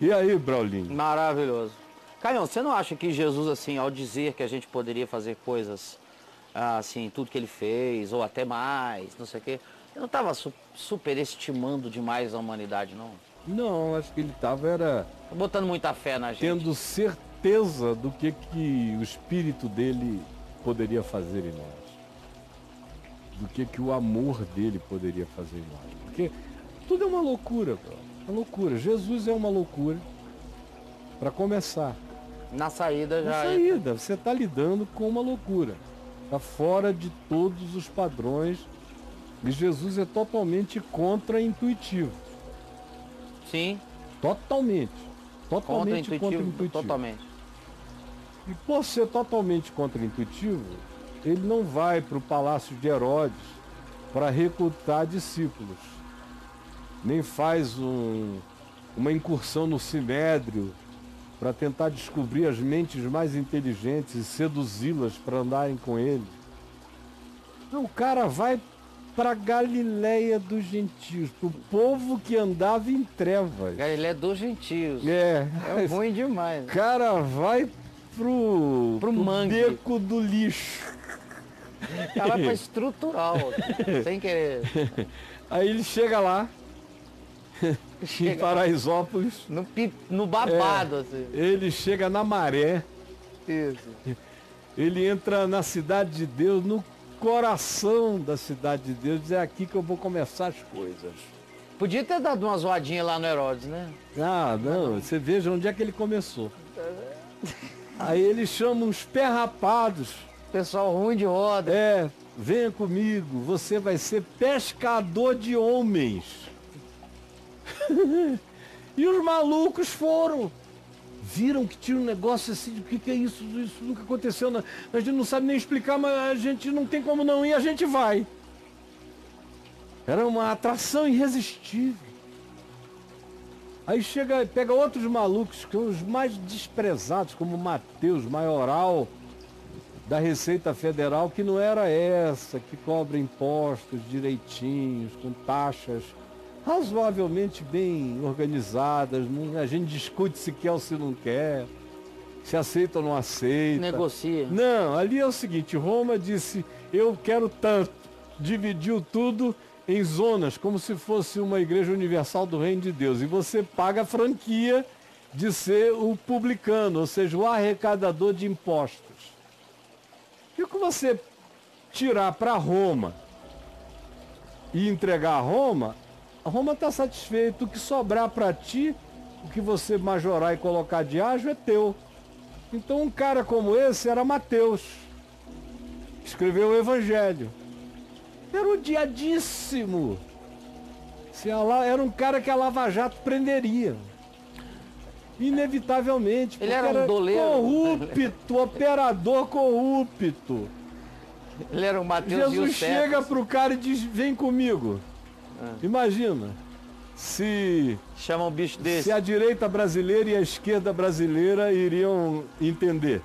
E aí, Braulinho? Maravilhoso. Caio, você não acha que Jesus, assim, ao dizer que a gente poderia fazer coisas, ah, assim, tudo que ele fez, ou até mais, não sei o quê, ele não estava su superestimando demais a humanidade, não? Não, acho que ele estava era... Botando muita fé na gente. Tendo certeza do que, que o espírito dele poderia fazer em nós. Do que, que o amor dele poderia fazer em nós. Porque tudo é uma loucura, bro. Uma loucura. Jesus é uma loucura. Para começar. Na saída já. Na saída, você está lidando com uma loucura. Está fora de todos os padrões. E Jesus é totalmente contra-intuitivo. Sim. Totalmente. Totalmente contra-intuitivo. Contra totalmente. E por ser totalmente contra-intuitivo, ele não vai para o palácio de Herodes para recrutar discípulos. Nem faz um, uma incursão no sinédrio para tentar descobrir as mentes mais inteligentes e seduzi-las para andarem com ele. Não, o cara vai para Galiléia dos gentios, para o povo que andava em trevas. Galiléia dos gentios. É. É ruim demais. O cara vai pro, pro, pro mangue. beco do lixo. O cara vai para estrutural, sem querer. Aí ele chega lá, em Paraisópolis. No, no babado, é, assim. Ele chega na maré. Isso. Ele entra na cidade de Deus, no coração da cidade de Deus. É aqui que eu vou começar as coisas. Podia ter dado uma zoadinha lá no Herodes, né? Ah, não. Você veja onde é que ele começou. Aí ele chama uns perrapados. Pessoal ruim de roda. É, venha comigo, você vai ser pescador de homens. e os malucos foram. Viram que tinha um negócio assim, o que, que é isso? Isso nunca aconteceu. Não. A gente não sabe nem explicar, mas a gente não tem como não ir, a gente vai. Era uma atração irresistível. Aí chega, pega outros malucos, que são os mais desprezados, como Mateus, maioral da Receita Federal, que não era essa, que cobra impostos direitinhos, com taxas razoavelmente bem organizadas. a gente discute se quer ou se não quer, se aceita ou não aceita. Negocia. Não, ali é o seguinte, Roma disse, eu quero tanto. Dividiu tudo em zonas, como se fosse uma igreja universal do reino de Deus. E você paga a franquia de ser o publicano, ou seja, o arrecadador de impostos. E o que você tirar para Roma e entregar a Roma, Roma está satisfeito. O que sobrar para ti, o que você majorar e colocar de ágio é teu. Então um cara como esse era Mateus. Escreveu o Evangelho. Era odiadíssimo. Era um cara que a Lava Jato prenderia. Inevitavelmente. Ele era um doleiro. Corrupto, operador corrupto. Ele era um Mateus Jesus chega pro cara e diz, vem comigo. Ah. Imagina se chama um bicho desse. Se a direita brasileira e a esquerda brasileira iriam entender.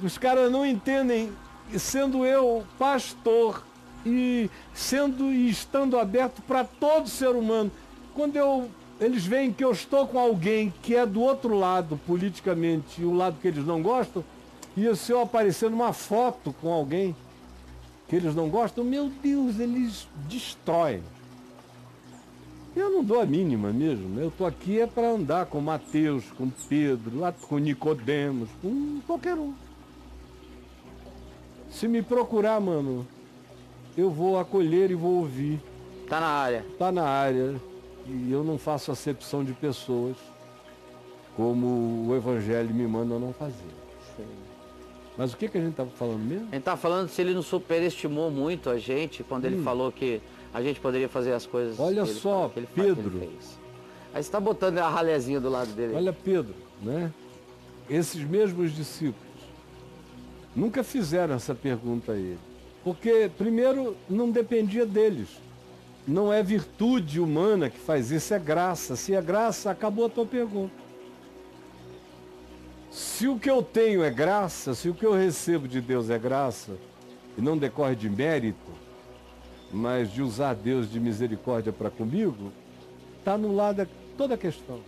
Os caras não entendem, sendo eu pastor e sendo e estando aberto para todo ser humano. Quando eu eles veem que eu estou com alguém que é do outro lado politicamente, o lado que eles não gostam, e se eu aparecer numa foto com alguém que eles não gostam, meu Deus, eles destroem. Eu não dou a mínima mesmo. Eu estou aqui é para andar com Mateus, com Pedro, com Nicodemos, com qualquer um. Se me procurar, mano, eu vou acolher e vou ouvir. Tá na área. Tá na área. E eu não faço acepção de pessoas como o Evangelho me manda não fazer. Mas o que, que a gente estava falando mesmo? A gente estava falando se ele não superestimou muito a gente quando hum. ele falou que a gente poderia fazer as coisas. Olha só, ele, ele Pedro. Fez. Aí você está botando a ralezinha do lado dele. Olha, Pedro, né? Esses mesmos discípulos nunca fizeram essa pergunta a ele. Porque, primeiro, não dependia deles. Não é virtude humana que faz isso, é graça. Se é graça, acabou a tua pergunta. Se o que eu tenho é graça, se o que eu recebo de Deus é graça, e não decorre de mérito, mas de usar Deus de misericórdia para comigo, está no lado toda a questão.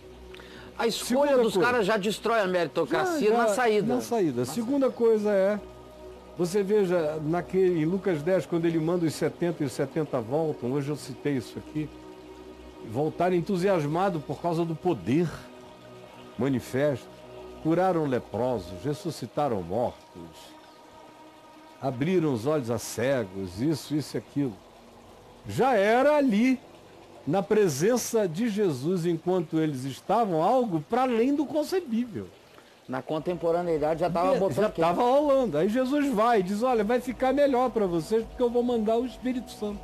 A escolha Segunda dos coisa, caras já destrói a meritocracia já, já, na saída. Na saída. Na Segunda coisa é, você veja naquele, em Lucas 10, quando ele manda os 70 e os 70 voltam, hoje eu citei isso aqui, voltaram entusiasmados por causa do poder manifesto, curaram leprosos, ressuscitaram mortos, abriram os olhos a cegos, isso, isso e aquilo. Já era ali na presença de Jesus enquanto eles estavam, algo para além do concebível. Na contemporaneidade já estava botando. Já estava rolando. Aí Jesus vai e diz: Olha, vai ficar melhor para vocês porque eu vou mandar o Espírito Santo.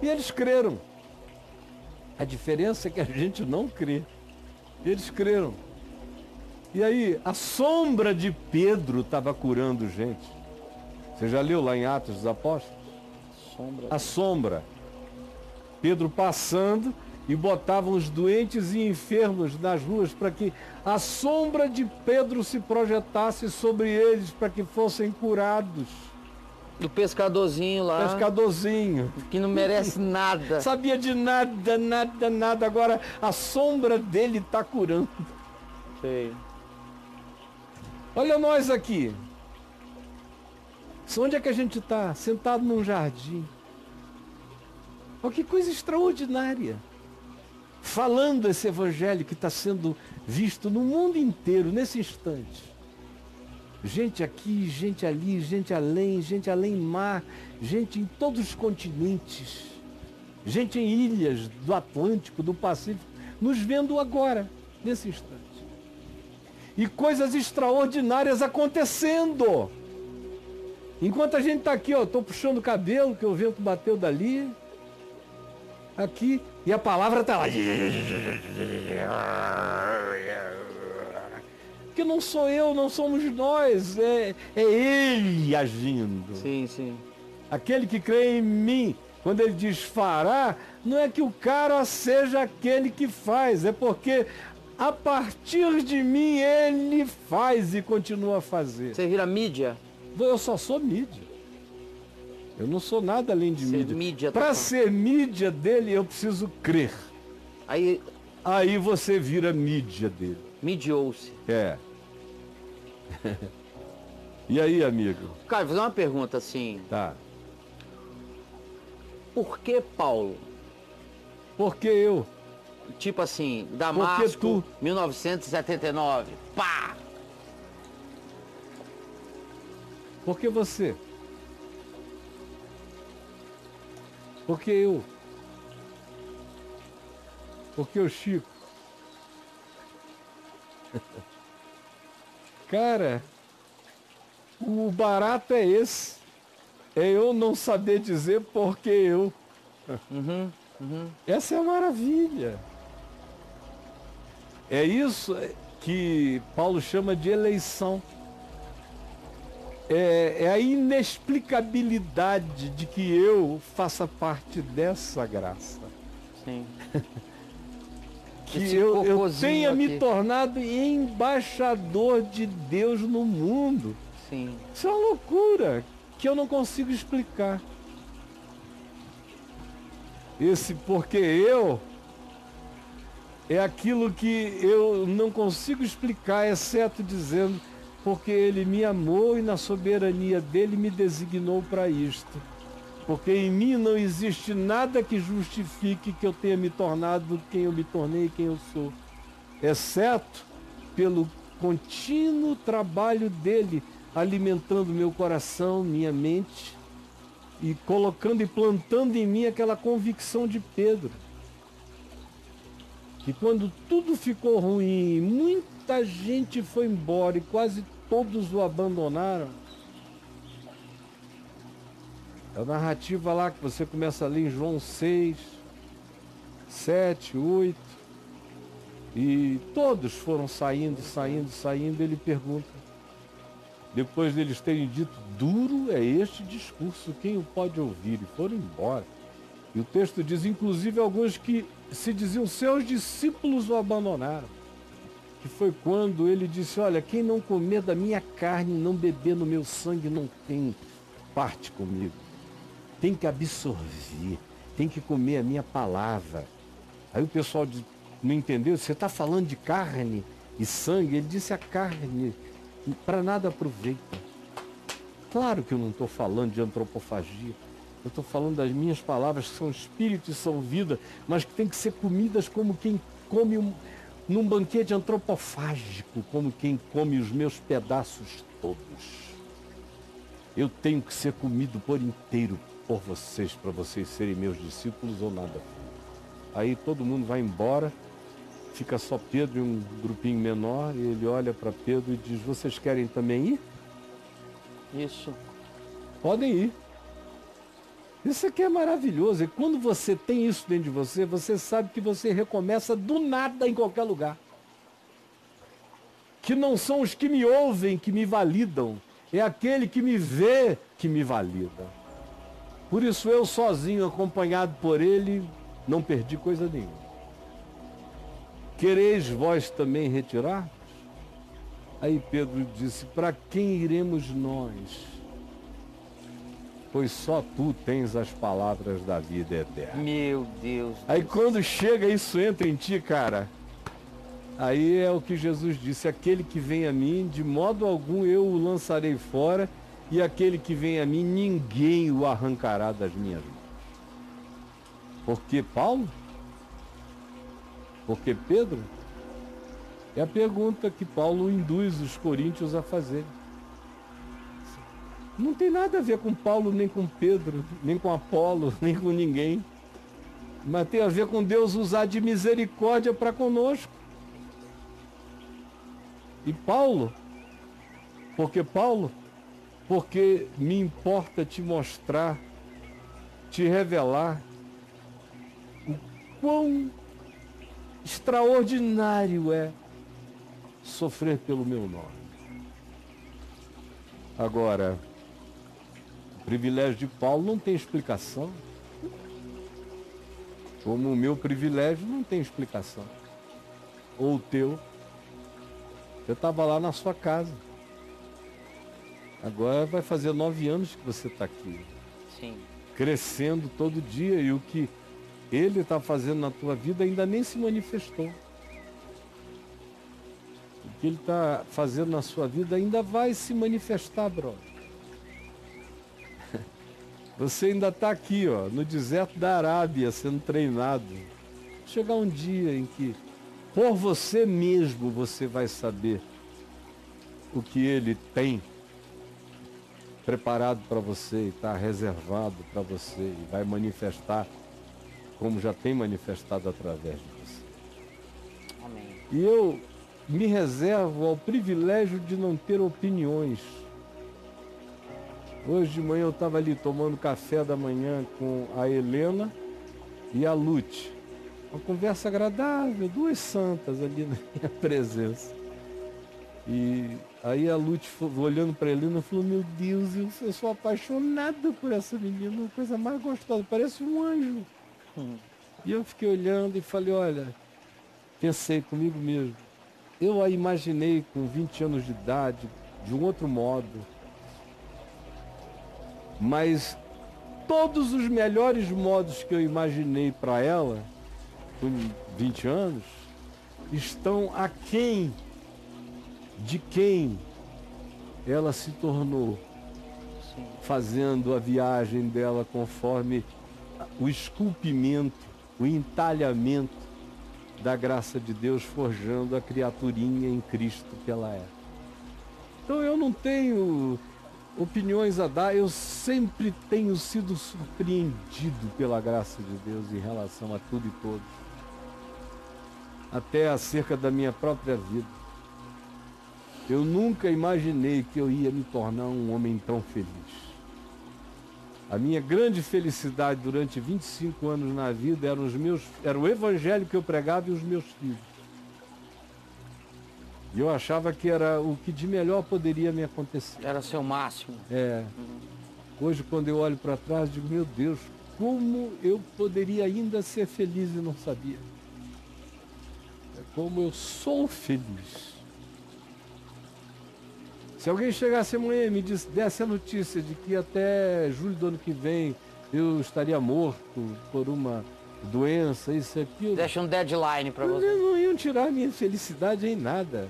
E eles creram. A diferença é que a gente não crê. Eles creram. E aí, a sombra de Pedro estava curando gente. Você já leu lá em Atos dos Apóstolos? Sombra. A sombra. Pedro passando e botavam os doentes e enfermos nas ruas para que a sombra de Pedro se projetasse sobre eles para que fossem curados. Do pescadorzinho lá. Pescadorzinho. Que não merece nada. Sabia de nada, nada, nada. Agora a sombra dele está curando. Sei. Olha nós aqui. Onde é que a gente está? Sentado num jardim. Olha que coisa extraordinária. Falando esse evangelho que está sendo visto no mundo inteiro, nesse instante. Gente aqui, gente ali, gente além, gente além mar, gente em todos os continentes, gente em ilhas do Atlântico, do Pacífico, nos vendo agora, nesse instante. E coisas extraordinárias acontecendo. Enquanto a gente está aqui, ó, estou puxando o cabelo, que o vento bateu dali, aqui e a palavra está lá. Que não sou eu, não somos nós, é, é Ele agindo. Sim, sim. Aquele que crê em mim, quando ele diz fará, não é que o cara seja aquele que faz, é porque a partir de mim ele faz e continua a fazer. Você vira mídia? Eu só sou mídia. Eu não sou nada além de ser mídia. mídia Para tá ser mídia dele, eu preciso crer. Aí, Aí você vira mídia dele. Midiou-se. É. e aí, amigo? Cara, vou fazer uma pergunta assim. Tá. Por que Paulo? Porque eu. Tipo assim, Damasco, tu... 1979. Pá! Porque você. Porque eu. Porque o Chico. Cara, o barato é esse. É eu não saber dizer porque eu. Uhum, uhum. Essa é a maravilha. É isso que Paulo chama de eleição é, é a inexplicabilidade de que eu faça parte dessa graça. Sim. que eu, eu tenha aqui. me tornado embaixador de Deus no mundo. Sim. Isso é uma loucura que eu não consigo explicar. Esse porque eu é aquilo que eu não consigo explicar, exceto dizendo porque ele me amou e na soberania dele me designou para isto. Porque em mim não existe nada que justifique que eu tenha me tornado quem eu me tornei e quem eu sou, exceto pelo contínuo trabalho dele alimentando meu coração, minha mente e colocando e plantando em mim aquela convicção de Pedro. Que quando tudo ficou ruim, muito Muita gente foi embora e quase todos o abandonaram. É a narrativa lá que você começa a ler em João 6, 7, 8. E todos foram saindo, saindo, saindo. Ele pergunta, depois deles terem dito, duro é este discurso, quem o pode ouvir? E foram embora. E o texto diz, inclusive, alguns que se diziam seus discípulos o abandonaram que foi quando ele disse: Olha, quem não comer da minha carne, não beber no meu sangue, não tem parte comigo. Tem que absorver, tem que comer a minha palavra. Aí o pessoal não entendeu, você está falando de carne e sangue. Ele disse a carne para nada aproveita. Claro que eu não estou falando de antropofagia. Eu estou falando das minhas palavras que são espírito e são vida, mas que têm que ser comidas como quem come um, num banquete antropofágico, como quem come os meus pedaços todos. Eu tenho que ser comido por inteiro por vocês, para vocês serem meus discípulos ou nada. Aí todo mundo vai embora, fica só Pedro e um grupinho menor, e ele olha para Pedro e diz: Vocês querem também ir? Isso. Podem ir. Isso aqui é maravilhoso. E quando você tem isso dentro de você, você sabe que você recomeça do nada em qualquer lugar. Que não são os que me ouvem que me validam, é aquele que me vê que me valida. Por isso eu sozinho, acompanhado por ele, não perdi coisa nenhuma. Quereis vós também retirar? Aí Pedro disse: Para quem iremos nós? Pois só tu tens as palavras da vida eterna. Meu Deus. Aí quando chega isso entra em ti, cara. Aí é o que Jesus disse: aquele que vem a mim, de modo algum eu o lançarei fora, e aquele que vem a mim, ninguém o arrancará das minhas mãos. Porque Paulo? Porque Pedro? É a pergunta que Paulo induz os coríntios a fazer. Não tem nada a ver com Paulo, nem com Pedro, nem com Apolo, nem com ninguém. Mas tem a ver com Deus usar de misericórdia para conosco. E Paulo, porque Paulo, porque me importa te mostrar, te revelar o quão extraordinário é sofrer pelo meu nome. Agora, privilégio de Paulo não tem explicação. Como o meu privilégio não tem explicação. Ou o teu. Eu estava lá na sua casa. Agora vai fazer nove anos que você está aqui. Sim. Crescendo todo dia e o que ele está fazendo na tua vida ainda nem se manifestou que ele está fazendo na sua vida ainda vai se manifestar, brother. Você ainda está aqui, ó, no deserto da Arábia, sendo treinado. Chegar um dia em que, por você mesmo, você vai saber o que ele tem preparado para você está reservado para você e vai manifestar como já tem manifestado através de você. Amém. E eu me reservo ao privilégio de não ter opiniões. Hoje de manhã eu estava ali tomando café da manhã com a Helena e a Lute. Uma conversa agradável, duas santas ali na minha presença. E aí a Lute olhando para a Helena falou, meu Deus, eu sou apaixonada por essa menina, coisa mais gostosa, parece um anjo. Hum. E eu fiquei olhando e falei, olha, pensei comigo mesmo eu a imaginei com 20 anos de idade, de um outro modo. Mas todos os melhores modos que eu imaginei para ela, com 20 anos, estão aquém de quem ela se tornou, fazendo a viagem dela conforme o esculpimento, o entalhamento da graça de Deus forjando a criaturinha em Cristo que ela é. Então eu não tenho opiniões a dar, eu sempre tenho sido surpreendido pela graça de Deus em relação a tudo e todos. Até acerca da minha própria vida. Eu nunca imaginei que eu ia me tornar um homem tão feliz. A minha grande felicidade durante 25 anos na vida era, os meus, era o evangelho que eu pregava e os meus filhos. E eu achava que era o que de melhor poderia me acontecer. Era seu máximo. É. Hoje, quando eu olho para trás, digo, meu Deus, como eu poderia ainda ser feliz e não sabia. É como eu sou feliz. Se alguém chegasse amanhã e me disse, desse a notícia de que até julho do ano que vem eu estaria morto por uma doença, isso e aquilo. Deixa um deadline para você. Eles não iam tirar minha felicidade em nada.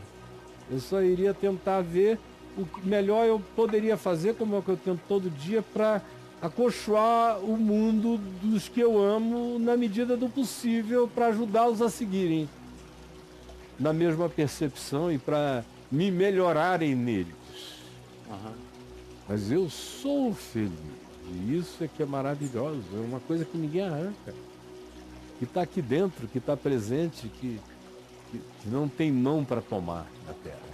Eu só iria tentar ver o que melhor eu poderia fazer, como é o que eu tento todo dia, para acolchoar o mundo dos que eu amo na medida do possível para ajudá-los a seguirem na mesma percepção e para me melhorarem neles. Aham. Mas eu sou feliz. E isso é que é maravilhoso. É uma coisa que ninguém arranca. Que está aqui dentro, que está presente, que, que não tem mão para tomar na terra.